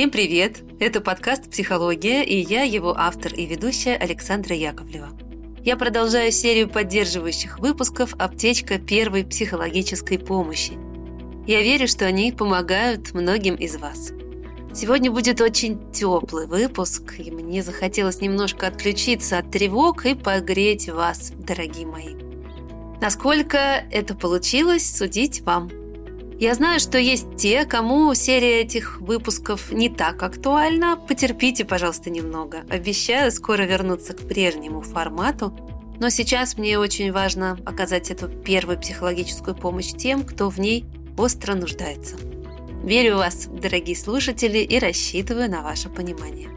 Всем привет! Это подкаст «Психология» и я его автор и ведущая Александра Яковлева. Я продолжаю серию поддерживающих выпусков «Аптечка первой психологической помощи». Я верю, что они помогают многим из вас. Сегодня будет очень теплый выпуск, и мне захотелось немножко отключиться от тревог и погреть вас, дорогие мои. Насколько это получилось, судить вам – я знаю, что есть те, кому серия этих выпусков не так актуальна. Потерпите, пожалуйста, немного. Обещаю скоро вернуться к прежнему формату. Но сейчас мне очень важно оказать эту первую психологическую помощь тем, кто в ней остро нуждается. Верю в вас, дорогие слушатели, и рассчитываю на ваше понимание.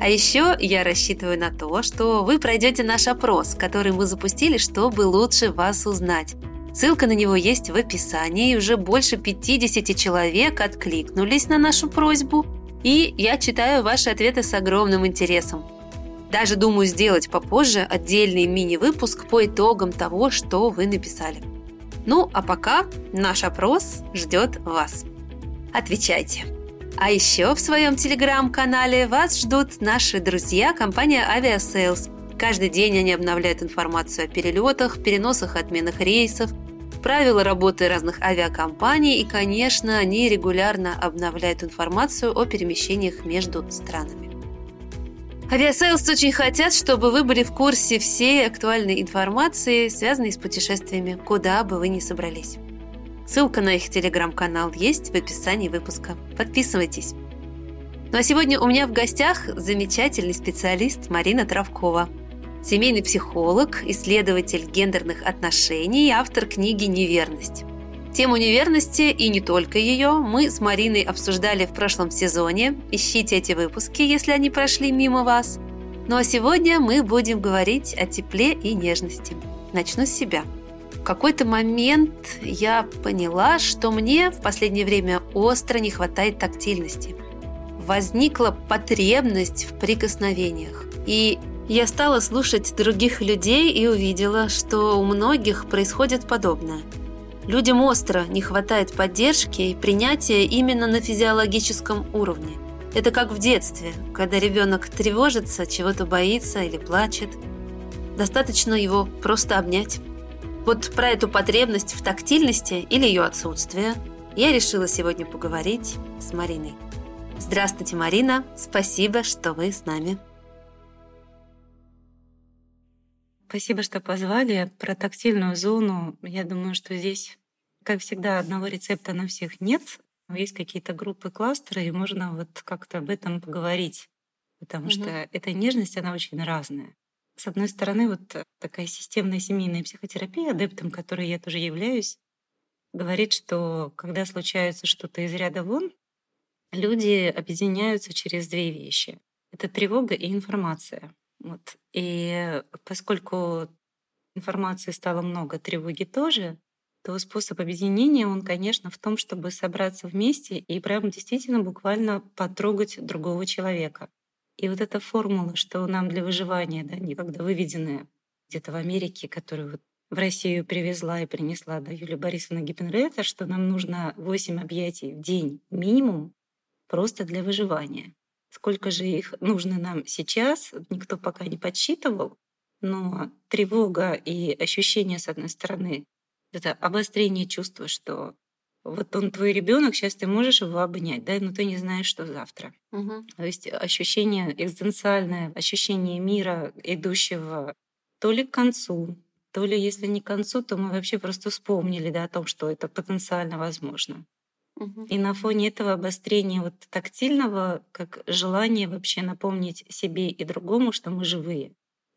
А еще я рассчитываю на то, что вы пройдете наш опрос, который мы запустили, чтобы лучше вас узнать. Ссылка на него есть в описании, и уже больше 50 человек откликнулись на нашу просьбу, и я читаю ваши ответы с огромным интересом. Даже думаю сделать попозже отдельный мини-выпуск по итогам того, что вы написали. Ну, а пока наш опрос ждет вас. Отвечайте. А еще в своем телеграм-канале вас ждут наши друзья компания Aviasales. Каждый день они обновляют информацию о перелетах, переносах отменах рейсов, правила работы разных авиакомпаний и, конечно, они регулярно обновляют информацию о перемещениях между странами. Aviasales очень хотят, чтобы вы были в курсе всей актуальной информации, связанной с путешествиями, куда бы вы ни собрались. Ссылка на их телеграм-канал есть в описании выпуска. Подписывайтесь. Ну а сегодня у меня в гостях замечательный специалист Марина Травкова – семейный психолог, исследователь гендерных отношений и автор книги «Неверность». Тему неверности и не только ее мы с Мариной обсуждали в прошлом сезоне. Ищите эти выпуски, если они прошли мимо вас. Ну а сегодня мы будем говорить о тепле и нежности. Начну с себя. В какой-то момент я поняла, что мне в последнее время остро не хватает тактильности. Возникла потребность в прикосновениях. И я стала слушать других людей и увидела, что у многих происходит подобное. Людям остро не хватает поддержки и принятия именно на физиологическом уровне. Это как в детстве, когда ребенок тревожится, чего-то боится или плачет. Достаточно его просто обнять. Вот про эту потребность в тактильности или ее отсутствие я решила сегодня поговорить с Мариной. Здравствуйте, Марина. Спасибо, что вы с нами. Спасибо, что позвали. Про тактильную зону, я думаю, что здесь, как всегда, одного рецепта на всех нет. Есть какие-то группы, кластеры, и можно вот как-то об этом поговорить. Потому угу. что эта нежность, она очень разная. С одной стороны, вот такая системная семейная психотерапия, адептом которой я тоже являюсь, говорит, что когда случается что-то из ряда вон, люди объединяются через две вещи. Это тревога и информация. Вот. И поскольку информации стало много, тревоги тоже, то способ объединения, он, конечно, в том, чтобы собраться вместе и прям действительно буквально потрогать другого человека. И вот эта формула, что нам для выживания, да, никогда выведенная где-то в Америке, которую вот в Россию привезла и принесла да, Юлия Борисовна Гиппенрета, что нам нужно 8 объятий в день минимум просто для выживания. Сколько же их нужно нам сейчас, никто пока не подсчитывал, но тревога и ощущение, с одной стороны, это обострение чувства, что вот он твой ребенок, сейчас ты можешь его обнять, да, но ты не знаешь, что завтра. Угу. То есть ощущение экзистенциальное, ощущение мира, идущего то ли к концу, то ли, если не к концу, то мы вообще просто вспомнили да, о том, что это потенциально возможно. И на фоне этого обострения вот тактильного, как желание вообще напомнить себе и другому, что мы живые.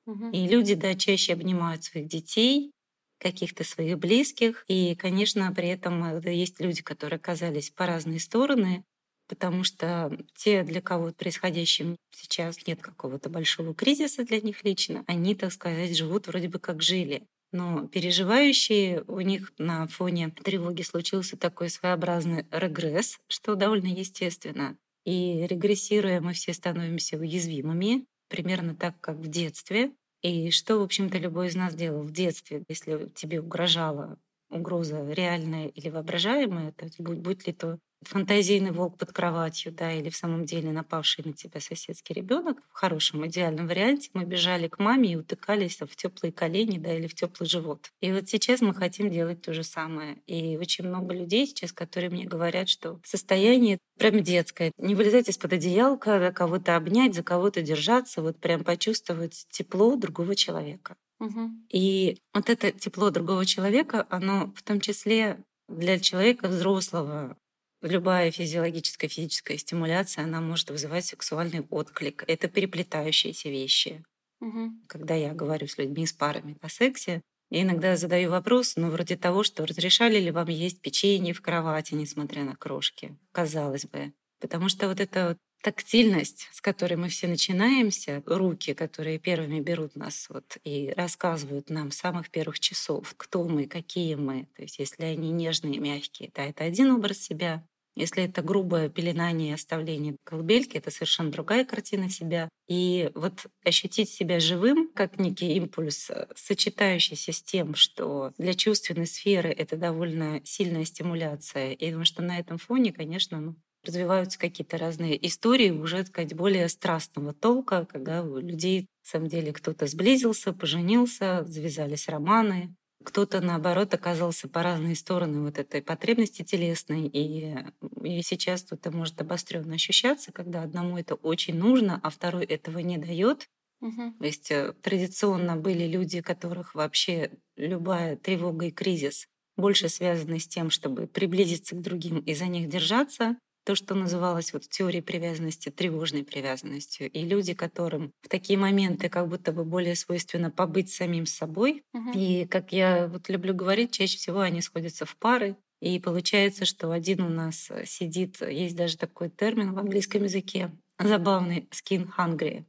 Угу. И люди, да, чаще обнимают своих детей, каких-то своих близких. И, конечно, при этом э, есть люди, которые оказались по разные стороны, потому что те, для кого происходящим сейчас нет какого-то большого кризиса для них лично, они, так сказать, живут вроде бы как жили. Но переживающие, у них на фоне тревоги случился такой своеобразный регресс, что довольно естественно. И регрессируя, мы все становимся уязвимыми, примерно так, как в детстве. И что, в общем-то, любой из нас делал в детстве, если тебе угрожала угроза реальная или воображаемая, то будь, будь ли то фантазийный волк под кроватью, да, или в самом деле напавший на тебя соседский ребенок, в хорошем идеальном варианте мы бежали к маме и утыкались в теплые колени, да, или в теплый живот. И вот сейчас мы хотим делать то же самое. И очень много людей сейчас, которые мне говорят, что состояние прям детское. Не вылезать из-под одеялка, кого-то обнять, за кого-то держаться, вот прям почувствовать тепло другого человека. Угу. И вот это тепло другого человека, оно в том числе для человека взрослого Любая физиологическая физическая стимуляция, она может вызывать сексуальный отклик. Это переплетающиеся вещи. Угу. Когда я говорю с людьми, с парами о сексе, я иногда задаю вопрос, ну, вроде того, что разрешали ли вам есть печенье в кровати, несмотря на крошки, казалось бы. Потому что вот эта вот тактильность, с которой мы все начинаемся, руки, которые первыми берут нас вот и рассказывают нам с самых первых часов, кто мы, какие мы. То есть если они нежные, мягкие, да, это один образ себя. Если это грубое пеленание и оставление колыбельки, это совершенно другая картина себя. И вот ощутить себя живым, как некий импульс, э, сочетающийся с тем, что для чувственной сферы это довольно сильная стимуляция. И потому что на этом фоне, конечно, ну, развиваются какие-то разные истории уже, так сказать, более страстного толка, когда у людей, на самом деле, кто-то сблизился, поженился, завязались романы, кто-то, наоборот, оказался по разные стороны вот этой потребности телесной, и, и сейчас это может обостренно ощущаться, когда одному это очень нужно, а второй этого не дает. Угу. То есть э, традиционно были люди, которых вообще любая тревога и кризис больше связаны с тем, чтобы приблизиться к другим и за них держаться, то, что называлось вот в теории привязанности тревожной привязанностью. И люди, которым в такие моменты как будто бы более свойственно побыть самим собой. Угу. И, как я вот люблю говорить, чаще всего они сходятся в пары. И получается, что один у нас сидит, есть даже такой термин в английском языке, забавный skin hungry,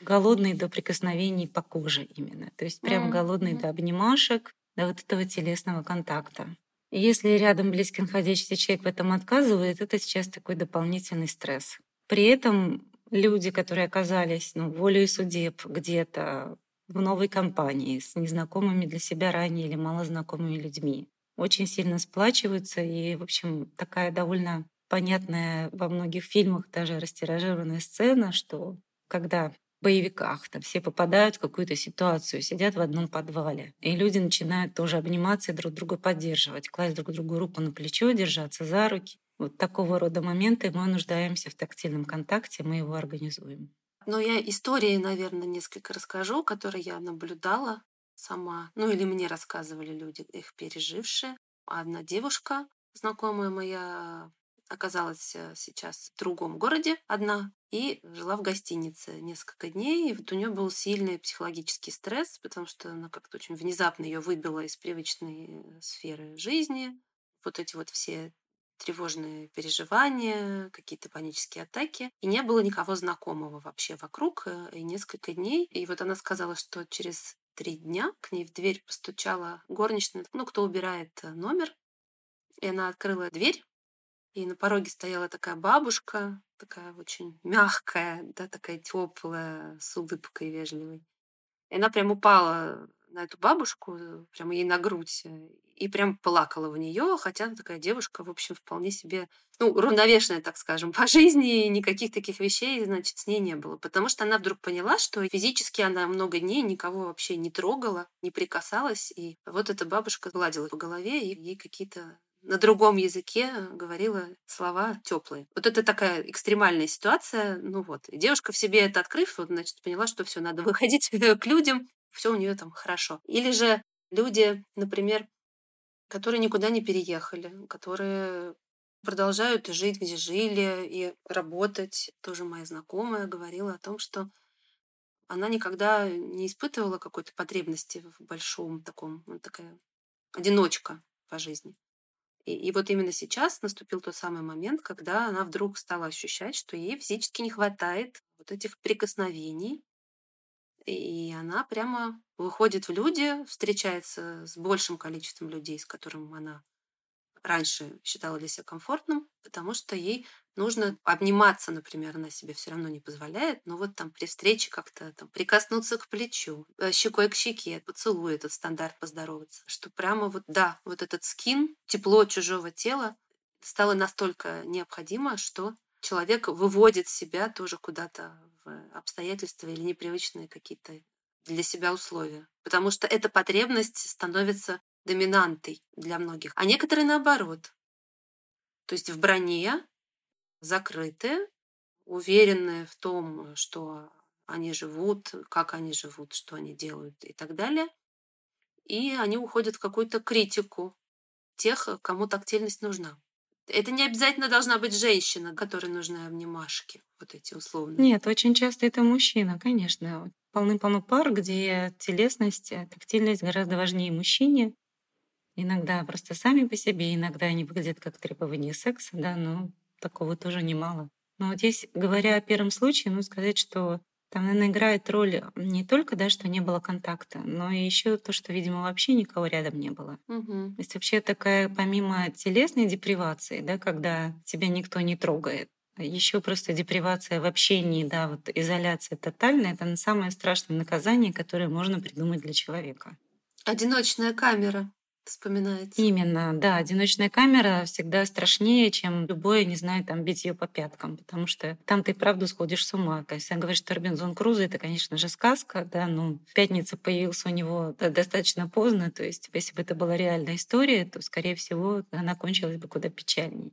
голодный до прикосновений по коже именно. То есть прям Мгм, голодный до обнимашек, до вот этого телесного контакта. Если рядом близкий находящийся человек в этом отказывает, это сейчас такой дополнительный стресс. При этом люди, которые оказались ну, волей судеб где-то в новой компании с незнакомыми для себя ранее или малознакомыми людьми, очень сильно сплачиваются. И, в общем, такая довольно понятная во многих фильмах даже растиражированная сцена, что когда боевиках. Там все попадают в какую-то ситуацию, сидят в одном подвале. И люди начинают тоже обниматься и друг друга поддерживать, класть друг другу руку на плечо, держаться за руки. Вот такого рода моменты мы нуждаемся в тактильном контакте, мы его организуем. Но я истории, наверное, несколько расскажу, которые я наблюдала сама. Ну или мне рассказывали люди, их пережившие. Одна девушка, знакомая моя, оказалась э, сейчас в другом городе одна и жила в гостинице несколько дней. И вот у нее был сильный психологический стресс, потому что она как-то очень внезапно ее выбила из привычной э, сферы жизни. Вот эти вот все тревожные переживания, какие-то панические атаки. И не было никого знакомого вообще вокруг. э, И несколько дней. И вот она сказала, что через три дня к ней в дверь постучала горничная, ну, кто убирает номер. И она открыла дверь, и на пороге стояла такая бабушка, такая очень мягкая, да, такая теплая, с улыбкой вежливой. И она прям упала на эту бабушку, прямо ей на грудь, и прям плакала в нее, хотя она такая девушка, в общем, вполне себе, ну, равновешенная, так скажем, по жизни, и никаких таких вещей, значит, с ней не было. Потому что она вдруг поняла, что физически она много дней никого вообще не трогала, не прикасалась, и вот эта бабушка гладила по голове, и ей какие-то на другом языке говорила слова теплые. Вот это такая экстремальная ситуация. Ну вот. И девушка в себе это открыв, вот, значит, поняла, что все, надо выходить к людям, все у нее там хорошо. Или же люди, например, которые никуда не переехали, которые продолжают жить, где жили, и работать. Тоже моя знакомая говорила о том, что она никогда не испытывала какой-то потребности в большом таком, вот такая одиночка по жизни. И, и вот именно сейчас наступил тот самый момент, когда она вдруг стала ощущать, что ей физически не хватает вот этих прикосновений. И она прямо выходит в люди, встречается с большим количеством людей, с которым она раньше считала для себя комфортным, потому что ей нужно обниматься, например, она себе все равно не позволяет, но вот там при встрече как-то там прикоснуться к плечу, э, щекой к щеке, поцелуй этот стандарт поздороваться, что прямо вот да, вот этот скин, тепло чужого тела, стало настолько необходимо, что человек выводит себя тоже куда-то в обстоятельства или непривычные какие-то для себя условия. Потому что эта потребность становится доминантой для многих. А некоторые наоборот. То есть в броне закрытые, уверенные в том, что они живут, как они живут, что они делают и так далее. И они уходят в какую-то критику тех, кому тактильность нужна. Это не обязательно должна быть женщина, которой нужны обнимашки, вот эти условные. Нет, очень часто это мужчина, конечно. Полны-полно пар, где телесность, тактильность гораздо важнее мужчине. Иногда просто сами по себе, иногда они выглядят как требование секса, да, но такого тоже немало. Но здесь, говоря о первом случае, ну, сказать, что там, наверное, играет роль не только, да, что не было контакта, но и еще то, что, видимо, вообще никого рядом не было. Угу. То есть вообще такая, помимо телесной депривации, да, когда тебя никто не трогает, еще просто депривация в общении, да, вот изоляция тотальная, это самое страшное наказание, которое можно придумать для человека. Одиночная камера вспоминается. Именно, да, одиночная камера всегда страшнее, чем любое, не знаю, там бить по пяткам, потому что там ты правду сходишь с ума. Он говорит, что Робинзон Крузо это, конечно же, сказка, да, ну, пятница появился у него достаточно поздно, то есть если бы это была реальная история, то, скорее всего, она кончилась бы куда печальней.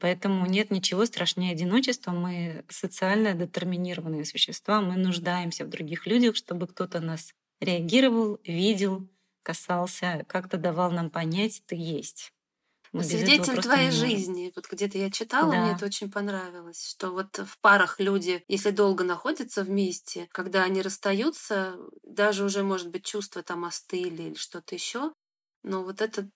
Поэтому нет ничего страшнее одиночества. Мы социально детерминированные существа. Мы нуждаемся в других людях, чтобы кто-то нас реагировал, видел, касался, как-то давал нам понять, ты есть. Мы Свидетель твоей жизни. Вот где-то я читала, да. мне это очень понравилось, что вот в парах люди, если долго находятся вместе, когда они расстаются, даже уже, может быть, чувства там остыли или что-то еще, но вот это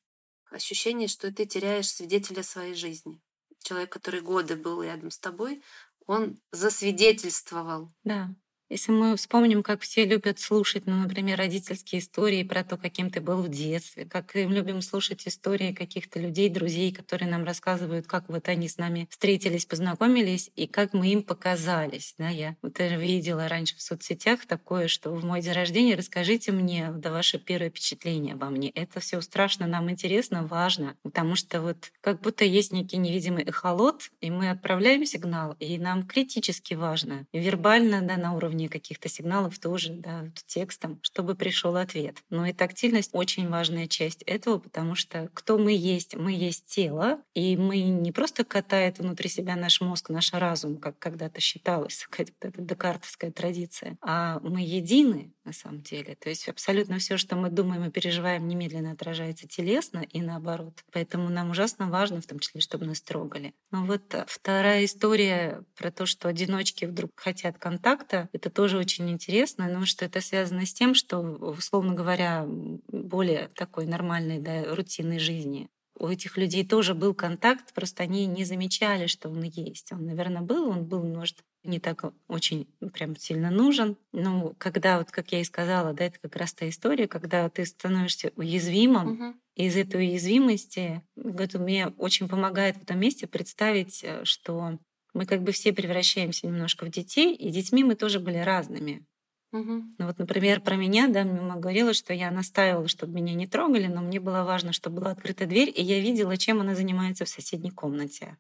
ощущение, что ты теряешь свидетеля своей жизни. Человек, который годы был рядом с тобой, он засвидетельствовал. Да. Если мы вспомним, как все любят слушать, ну, например, родительские истории про то, каким ты был в детстве, как мы любим слушать истории каких-то людей, друзей, которые нам рассказывают, как вот они с нами встретились, познакомились и как мы им показались. Да, я вот видела раньше в соцсетях такое, что в мой день рождения расскажите мне да, ваше первое впечатление обо мне. Это все страшно, нам интересно, важно, потому что вот как будто есть некий невидимый эхолот, и мы отправляем сигнал, и нам критически важно, вербально, да, на уровне уровне каких-то сигналов тоже, да, текстом, чтобы пришел ответ. Но и тактильность очень важная часть этого, потому что кто мы есть? Мы есть тело, и мы не просто катает внутри себя наш мозг, наш разум, как когда-то считалось, какая-то декартовская традиция, а мы едины на самом деле. То есть абсолютно все, что мы думаем и переживаем, немедленно отражается телесно и наоборот. Поэтому нам ужасно важно, в том числе, чтобы нас трогали. Но вот вторая история про то, что одиночки вдруг хотят контакта, это тоже очень интересно, но что это связано с тем, что, условно говоря, более такой нормальной, да, рутинной жизни у этих людей тоже был контакт, просто они не замечали, что он есть. Он, наверное, был, он был, может, не так очень прям сильно нужен. Но когда, вот как я и сказала, да, это как раз та история, когда ты становишься уязвимым, угу. и из этой уязвимости, это мне очень помогает в этом месте представить, э, что мы как бы все превращаемся немножко в детей, и детьми мы тоже были разными. Угу. Ну вот, например, про меня, да, мама говорила, что я настаивала, чтобы меня не трогали, но мне было важно, чтобы была открыта дверь, и я видела, чем она занимается в соседней комнате.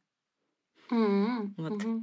Mm-hmm. Вот. Mm-hmm.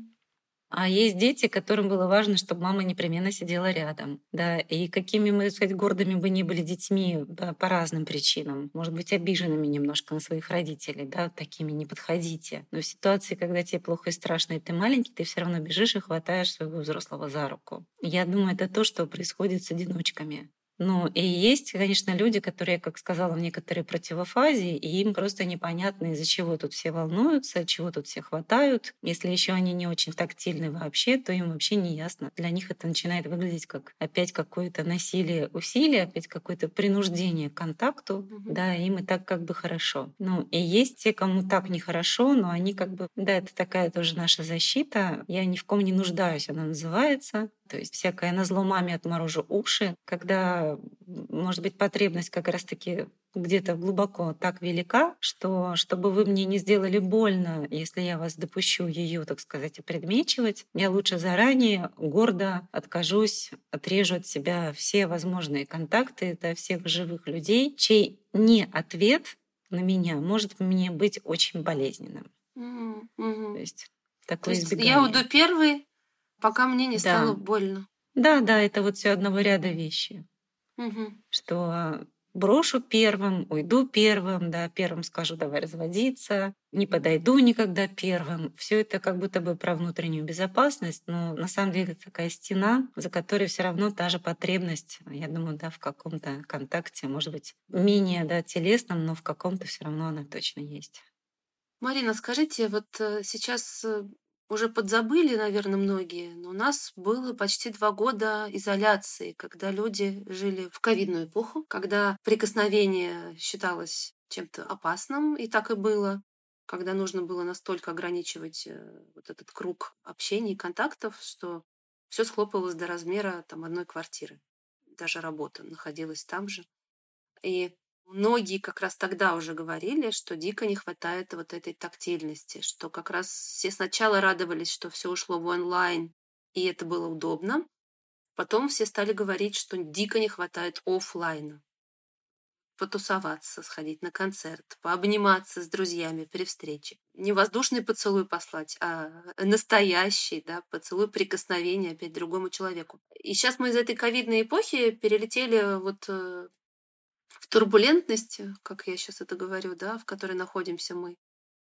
А есть дети, которым было важно, чтобы мама непременно сидела рядом. Да, и какими мы, сказать, гордыми бы ни были детьми да, по разным причинам. Может быть, обиженными немножко на своих родителей, да, такими не подходите. Но в ситуации, когда тебе плохо и страшно, и ты маленький, ты все равно бежишь и хватаешь своего взрослого за руку. Я думаю, это то, что происходит с одиночками. Ну, и есть, конечно, люди, которые, как сказала, в некоторой противофазе, и им просто непонятно, из-за чего тут все волнуются, чего тут все хватают. Если еще они не очень тактильны вообще, то им вообще не ясно. Для них это начинает выглядеть как опять какое-то насилие, усилие, опять какое-то принуждение к контакту, угу. да, им и так как бы хорошо. Ну, и есть те, кому так нехорошо, но они как бы, да, это такая тоже наша защита. Я ни в ком не нуждаюсь, она называется. То есть всякое на зло маме отморожу уши, когда, может быть, потребность как раз-таки где-то глубоко так велика, что чтобы вы мне не сделали больно, если я вас допущу ее, так сказать, предмечивать, я лучше заранее гордо откажусь, отрежу от себя все возможные контакты до всех живых людей, чей не ответ на меня может мне быть очень болезненным. Мгм. То есть То такое есть я уйду первый, пока мне не стало Да. больно. Да, да, это вот все одного ряда вещи. Мгм. Что брошу первым, уйду первым, да, первым скажу давай разводиться, не подойду никогда первым. Все это как будто бы про внутреннюю безопасность, но на самом деле это такая стена, за которой все равно та же потребность, я думаю, да, в каком-то контакте, может быть, менее да, телесном, но в каком-то все равно она точно есть. Марина, скажите, вот э, сейчас э, уже подзабыли, наверное, многие, но у нас было почти два года изоляции, когда люди жили в ковидную эпоху, когда прикосновение считалось чем-то опасным, и так и было, когда нужно было настолько ограничивать э, вот этот круг общения и контактов, что все схлопывалось до размера там, одной квартиры. Даже работа находилась там же. И многие как раз тогда уже говорили, что дико не хватает вот этой тактильности, что как раз все сначала радовались, что все ушло в онлайн, и это было удобно. Потом все стали говорить, что дико не хватает оффлайна. Потусоваться, сходить на концерт, пообниматься с друзьями при встрече. Не воздушный поцелуй послать, а настоящий, да, поцелуй прикосновения опять другому человеку. И сейчас мы из этой ковидной эпохи перелетели вот э, турбулентность, как я сейчас это говорю, да, в которой находимся мы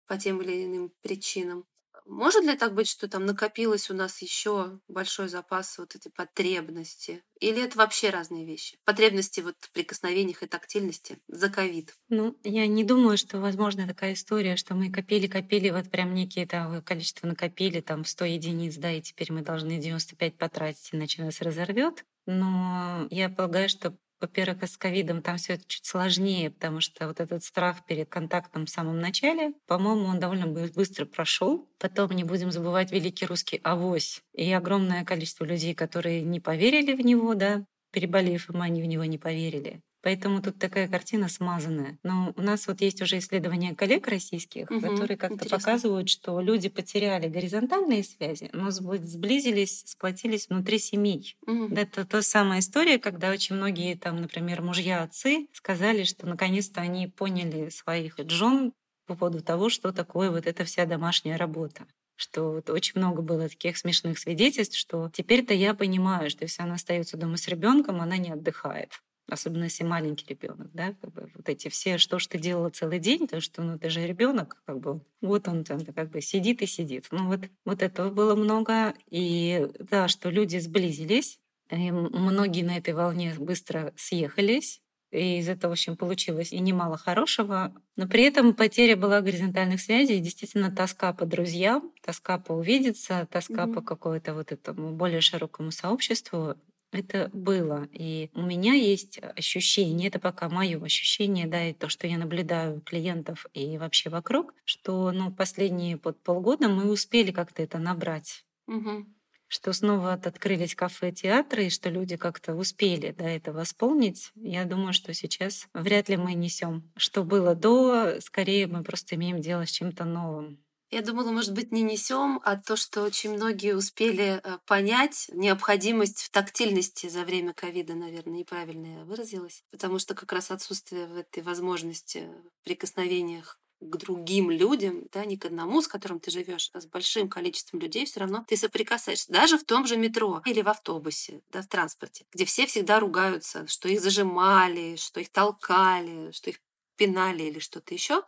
по тем или иным причинам. Может ли так быть, что там накопилось у нас еще большой запас вот этой потребности? Или это вообще разные вещи? Потребности вот в прикосновениях и тактильности за ковид. Ну, я не думаю, что возможна такая история, что мы копили-копили, вот прям некие там количество накопили, там 100 единиц, да, и теперь мы должны 95 потратить, иначе нас разорвет. Но я полагаю, что во-первых, с ковидом там все это чуть сложнее, потому что вот этот страх перед контактом в самом начале, по-моему, он довольно бы- быстро прошел. Потом не будем забывать великий русский авось и огромное количество людей, которые не поверили в него, да, переболев им, они в него не поверили. Поэтому тут такая картина смазанная. Но у нас вот есть уже исследования коллег российских, Мгм, которые как-то показывают, что люди потеряли горизонтальные связи, но сб- сблизились, сплотились внутри семей. Мгм. Это та самая история, когда очень многие, там, например, мужья, отцы сказали, что наконец-то они поняли своих жен по поводу того, что такое вот эта вся домашняя работа. Что вот очень много было таких смешных свидетельств, что теперь-то я понимаю, что если она остается дома с ребенком, она не отдыхает. Особенно если маленький ребенок, да, как бы вот эти все, что ж ты делала целый день, то что, ну, ты же ребенок, как бы, вот он там как бы сидит и сидит. Ну, вот, вот этого было много. И да, что люди сблизились, и многие на этой волне быстро съехались, и из этого, в общем, получилось и немало хорошего. Но при этом потеря была горизонтальных связей, действительно тоска по друзьям, тоска по увидеться, тоска Мгм. по какому-то вот этому более широкому сообществу. Это было. И у меня есть ощущение, это пока мое ощущение, да, и то, что я наблюдаю у клиентов и вообще вокруг, что ну, последние под полгода мы успели как-то это набрать Мгм. что снова от- открылись кафе, театры, и что люди как-то успели до этого восполнить. Я думаю, что сейчас вряд ли мы несем. Что было до, скорее мы просто имеем дело с чем-то новым. Я думала, может быть, не несем, а то, что очень многие успели э, понять необходимость в тактильности за время ковида, наверное, неправильно я выразилась, потому что как раз отсутствие в этой возможности прикосновениях к другим людям, да, не к одному, с которым ты живешь, а с большим количеством людей, все равно ты соприкасаешься. Даже в том же метро или в автобусе, да, в транспорте, где все всегда ругаются, что их зажимали, что их толкали, что их пинали или что-то еще.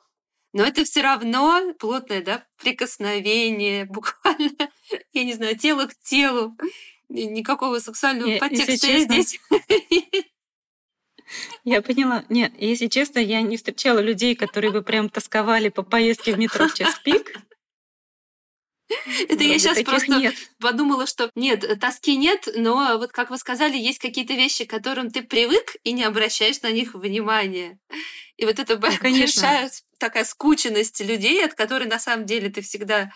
Но это все равно плотное, да, прикосновение, буквально, я не знаю, тело к телу. Ни- Никакого сексуального Я- подтекста я честно, здесь. Я поняла. Нет, если честно, я не встречала людей, которые бы прям тосковали по поездке в метро в час пик. Это я Вроде сейчас таких просто нет. подумала, что нет, тоски нет, но вот как вы сказали, есть какие-то вещи, к которым ты привык и не обращаешь на них внимания. И вот это Ну, конечно. большая такая скученность людей, от которой на самом деле ты всегда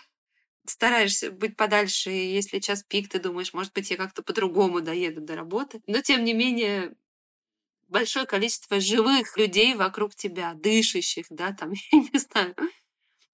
стараешься быть подальше, и если час пик, ты думаешь, может быть, я как-то по-другому доеду до работы. Но, тем не менее, большое количество живых людей вокруг тебя, дышащих, да, там, я не знаю.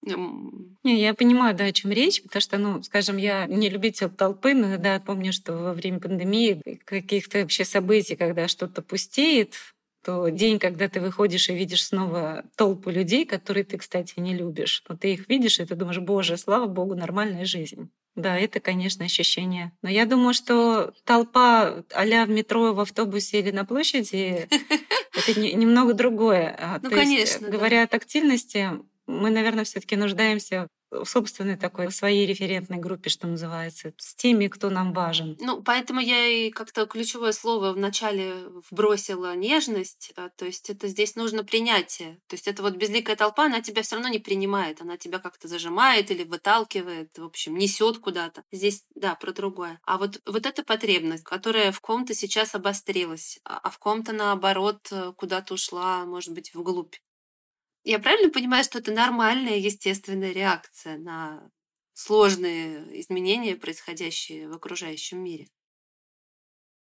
Не, я понимаю, да, о чем речь, потому что, ну, скажем, я не любитель толпы, но да, помню, что во время пандемии каких-то вообще событий, когда что-то пустеет, то день, когда ты выходишь и видишь снова толпу людей, которые ты, кстати, не любишь, но ты их видишь, и ты думаешь, боже, слава богу, нормальная жизнь. Да, это, конечно, ощущение. Но я думаю, что толпа а в метро, в автобусе или на площади — это немного другое. А, ну, конечно. Говоря о тактильности, мы, наверное, все таки нуждаемся собственной такой своей референтной группе, что называется, с теми, кто нам важен. Ну, поэтому я и как-то ключевое слово вначале вбросила нежность, то есть это здесь нужно принятие. То есть это вот безликая толпа, она тебя все равно не принимает, она тебя как-то зажимает или выталкивает, в общем, несет куда-то. Здесь, да, про другое. А вот, вот эта потребность, которая в ком-то сейчас обострилась, а, а в ком-то, наоборот, э, куда-то ушла, может быть, вглубь. Я правильно понимаю, что это нормальная, естественная реакция на сложные изменения, происходящие в окружающем мире?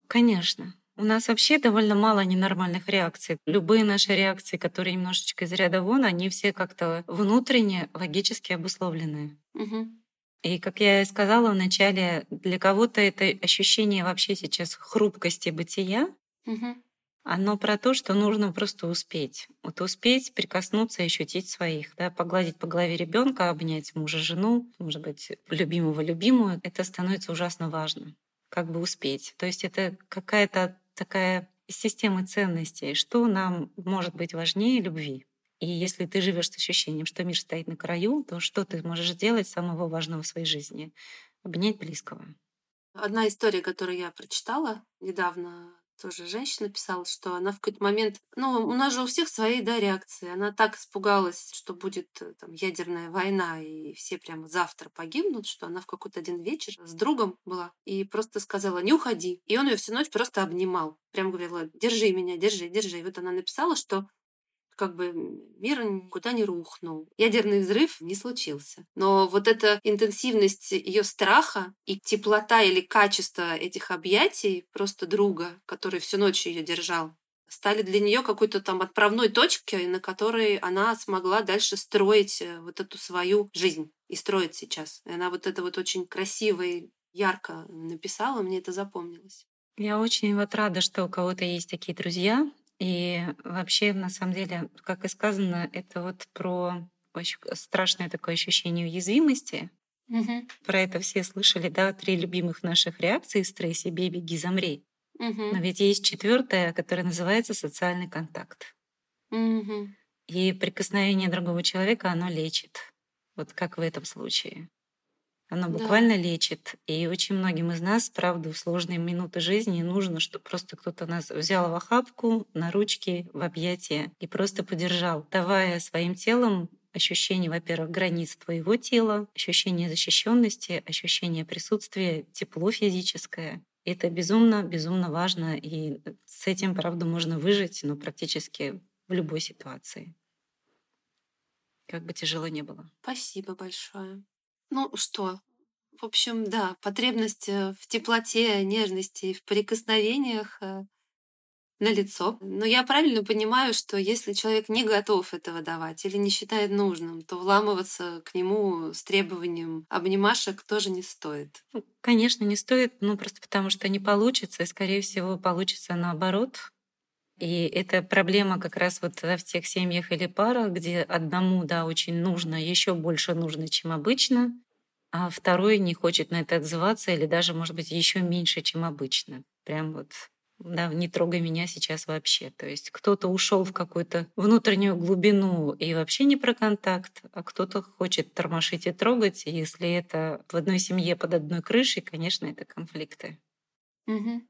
Конечно. У нас вообще довольно мало ненормальных реакций. Любые наши реакции, которые немножечко из ряда вон, они все как-то внутренне логически обусловлены. Угу. И, как я и сказала вначале, для кого-то это ощущение вообще сейчас хрупкости бытия, угу оно про то, что нужно просто успеть. Вот успеть прикоснуться и ощутить своих, да, погладить по голове ребенка, обнять мужа, жену, может быть, любимого, любимую. Это становится ужасно важно. Как бы успеть. То есть это какая-то такая система ценностей, что нам может быть важнее любви. И если ты живешь с ощущением, что мир стоит на краю, то что ты можешь сделать самого важного в своей жизни? Обнять близкого. Одна история, которую я прочитала недавно тоже женщина писала, что она в какой-то момент, ну, у нас же у всех свои, да, реакции. Она так испугалась, что будет э, там ядерная война, и все прямо завтра погибнут, что она в какой-то один вечер с другом была и просто сказала, не уходи. И он ее всю ночь просто обнимал. Прям говорила, держи меня, держи, держи. И вот она написала, что как бы мир никуда не рухнул. Ядерный взрыв не случился. Но вот эта интенсивность ее страха и теплота или качество этих объятий просто друга, который всю ночь ее держал, стали для нее какой-то там отправной точкой, на которой она смогла дальше строить э, вот эту свою жизнь и строить сейчас. И она вот это вот очень красиво и ярко написала, мне это запомнилось. Я очень вот рада, что у кого-то есть такие друзья, и вообще, на самом деле, как и сказано, это вот про очень страшное такое ощущение уязвимости. Угу. Про это все слышали, да, три любимых наших реакции в стрессе «бей, беги, замри». Угу. Но ведь есть четвертая, которая называется социальный контакт. Угу. И прикосновение другого человека, оно лечит. Вот как в этом случае. Оно буквально да. лечит. И очень многим из нас, правда, в сложные минуты жизни нужно, чтобы просто кто-то нас взял в охапку, на ручки, в объятия и просто поддержал, давая своим телом ощущение, во-первых, границ твоего тела, ощущение защищенности, ощущение присутствия, тепло физическое. Это безумно, безумно важно, и с этим, правда, можно выжить, но практически в любой ситуации. Как бы тяжело не было. Спасибо большое. Ну что, в общем, да, потребность э, в теплоте, нежности, в прикосновениях э, на лицо. Но я правильно понимаю, что если человек не готов этого давать или не считает нужным, то вламываться к нему с требованием обнимашек тоже не стоит. Ну, конечно, не стоит, ну просто потому что не получится, и, скорее всего, получится наоборот. И это проблема как раз вот в тех семьях или парах, где одному, да, очень нужно, еще больше нужно, чем обычно, а второй не хочет на это отзываться или даже, может быть, еще меньше, чем обычно. Прям вот да, не трогай меня сейчас вообще. То есть кто-то ушел в какую-то внутреннюю глубину и вообще не про контакт, а кто-то хочет тормошить и трогать. И если это в одной семье под одной крышей, конечно, это конфликты. Угу.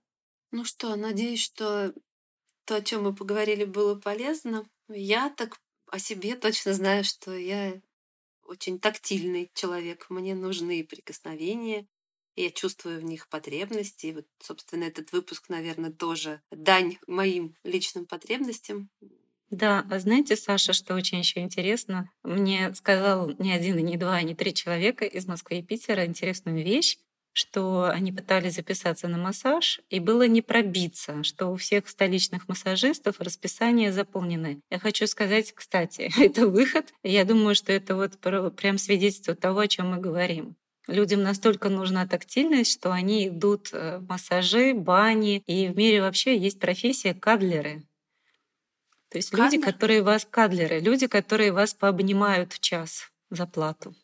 Ну что, надеюсь, что то, о чем мы поговорили, было полезно. Я так о себе точно знаю, что я очень тактильный человек. Мне нужны прикосновения. Я чувствую в них потребности. И вот, собственно, этот выпуск, наверное, тоже дань моим личным потребностям. Да, а знаете, Саша, что очень еще интересно? Мне сказал не один, не два, не три человека из Москвы и Питера интересную вещь что они пытались записаться на массаж, и было не пробиться, что у всех столичных массажистов расписания заполнены. Я хочу сказать, кстати, это выход. Я думаю, что это вот прям свидетельство того, о чем мы говорим. Людям настолько нужна тактильность, что они идут э, в массажи, бани, и в мире вообще есть профессия кадлеры. То есть Кадлер? люди, которые вас кадлеры, люди, которые вас пообнимают в час за плату.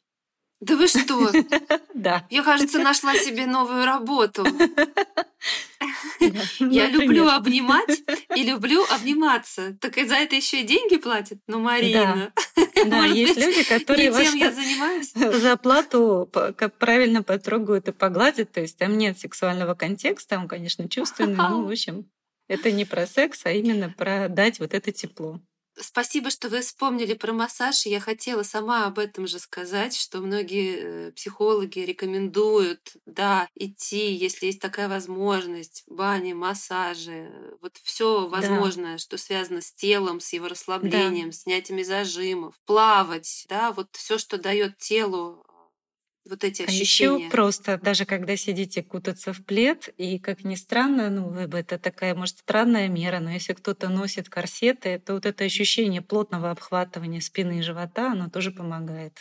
Да вы что? Да. Я, кажется, нашла себе новую работу. Я люблю обнимать и люблю обниматься. Так и за это еще и деньги платят? Ну, Марина. Да, есть люди, которые вас я занимаюсь. за плату как правильно потрогают и погладят. То есть там нет сексуального контекста, он, конечно, чувственный, ну, в общем, это не про секс, а именно про дать вот это тепло. Спасибо, что вы вспомнили про массаж. Я хотела сама об этом же сказать, что многие э, психологи рекомендуют, да, идти, если есть такая возможность, бани, массажи, вот все возможное, да. что связано с телом, с его расслаблением, да. снятиями зажимов, плавать, да, вот все, что дает телу вот эти ощущения. А еще просто, даже когда сидите кутаться в плед, и как ни странно, ну, это такая, может, странная мера, но если кто-то носит корсеты, то вот это ощущение плотного обхватывания спины и живота, оно тоже помогает.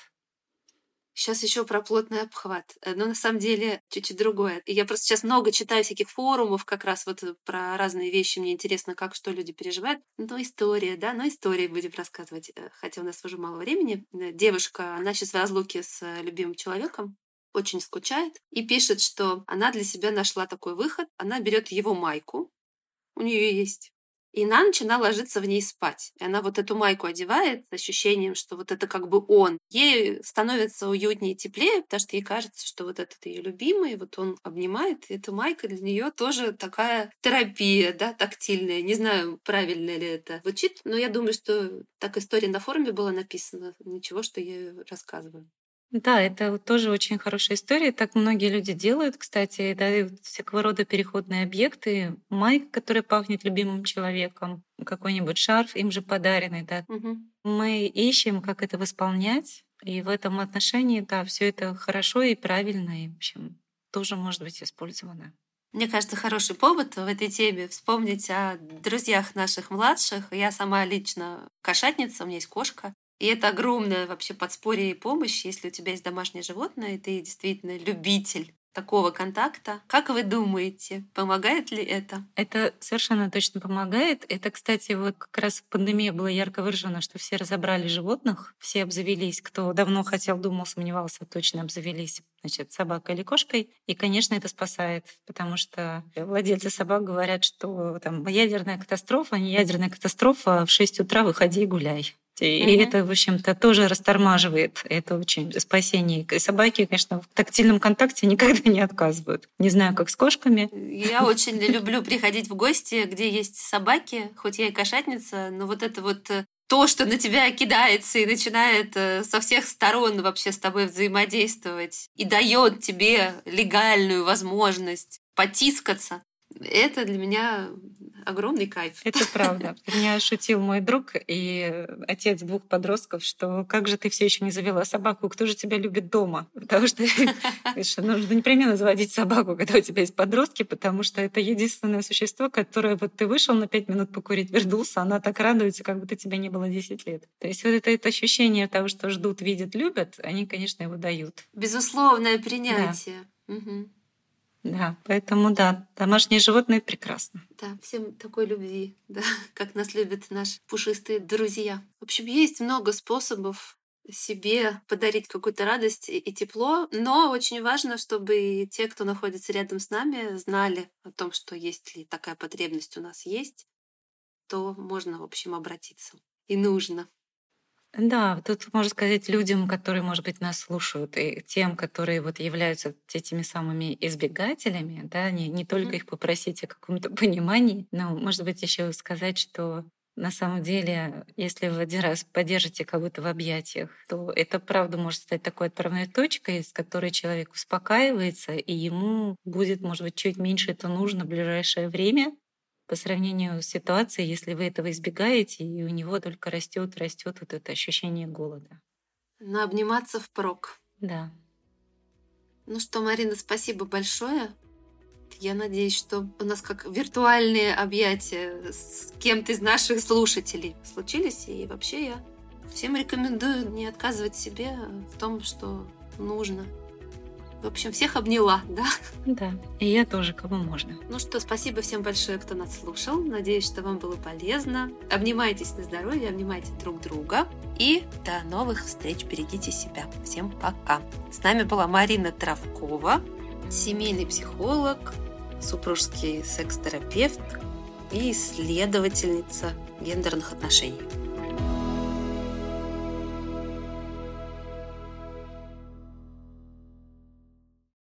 Сейчас еще про плотный обхват. Э, но на самом деле чуть-чуть другое. Я просто сейчас много читаю всяких форумов, как раз вот э, про разные вещи. Мне интересно, как что люди переживают. Ну, история, да, ну, истории будем рассказывать. Э, хотя у нас уже мало времени. Девушка, она сейчас в разлуке с любимым человеком, очень скучает и пишет, что она для себя нашла такой выход. Она берет его майку, у нее есть и на ночь она ложится в ней спать. И она вот эту майку одевает с ощущением, что вот это как бы он. Ей становится уютнее и теплее, потому что ей кажется, что вот этот ее любимый, вот он обнимает. И эта майка для нее тоже такая терапия, да, тактильная. Не знаю, правильно ли это звучит, но я думаю, что так история на форуме была написана. Ничего, что я рассказываю. Да, это вот тоже очень хорошая история. Так многие люди делают, кстати, да, всякого рода переходные объекты. Майк, который пахнет любимым человеком, какой-нибудь шарф, им же подаренный, да. Угу. Мы ищем, как это восполнять. И в этом отношении, да, все это хорошо и правильно, и, в общем, тоже может быть использовано. Мне кажется, хороший повод в этой теме вспомнить о друзьях наших младших. Я сама лично кошатница, у меня есть кошка. И это огромное вообще подспорье и помощь, если у тебя есть домашнее животное, и ты действительно любитель такого контакта. Как вы думаете, помогает ли это? Это совершенно точно помогает. Это, кстати, вот как раз пандемия была ярко выражена, что все разобрали животных, все обзавелись, кто давно хотел, думал, сомневался, точно обзавелись значит, собакой или кошкой. И, конечно, это спасает, потому что владельцы собак говорят, что там ядерная катастрофа, не ядерная катастрофа, в 6 утра выходи и гуляй. И mm-hmm. это, в общем-то, тоже растормаживает. Это очень спасение. И собаки, конечно, в тактильном контакте никогда не отказывают. Не знаю, как с кошками. Я очень люблю приходить в гости, где есть собаки, хоть я и кошатница, но вот это вот э, то, что на тебя кидается и начинает э, со всех сторон вообще с тобой взаимодействовать и дает тебе легальную возможность потискаться, это для меня огромный кайф. Это правда. Меня шутил мой друг и отец двух подростков, что как же ты все еще не завела собаку, кто же тебя любит дома? Потому что нужно непременно заводить собаку, когда у тебя есть подростки, потому что это единственное существо, которое вот ты вышел на пять минут покурить, вернулся, она так радуется, как будто тебя не было 10 лет. То есть вот это, это ощущение того, что ждут, видят, любят, они, конечно, его дают. Безусловное принятие. Да. Угу. Да, поэтому да, домашние животные прекрасно. Да, всем такой любви, да, как нас любят наши пушистые друзья. В общем, есть много способов себе подарить какую-то радость и тепло, но очень важно, чтобы те, кто находится рядом с нами, знали о том, что есть ли такая потребность у нас есть, то можно, в общем, обратиться. И нужно. Да, тут можно сказать людям, которые, может быть, нас слушают, и тем, которые вот являются этими самыми избегателями, да, не, не только их попросить о каком-то понимании, но, может быть, еще сказать, что на самом деле, если вы один раз поддержите кого-то в объятиях, то это, правда, может стать такой отправной точкой, с которой человек успокаивается, и ему будет, может быть, чуть меньше это нужно в ближайшее время, по сравнению с ситуацией, если вы этого избегаете, и у него только растет, растет вот это ощущение голода. Но обниматься впрок. Да. Ну что, Марина, спасибо большое. Я надеюсь, что у нас как виртуальные объятия с кем-то из наших слушателей случились. И вообще я всем рекомендую не отказывать себе в том, что нужно. В общем, всех обняла, да? Да, и я тоже, кому можно. Ну что, спасибо всем большое, кто нас слушал. Надеюсь, что вам было полезно. Обнимайтесь на здоровье, обнимайте друг друга. И до новых встреч. Берегите себя. Всем пока. С нами была Марина Травкова, семейный психолог, супружеский секс-терапевт и исследовательница гендерных отношений.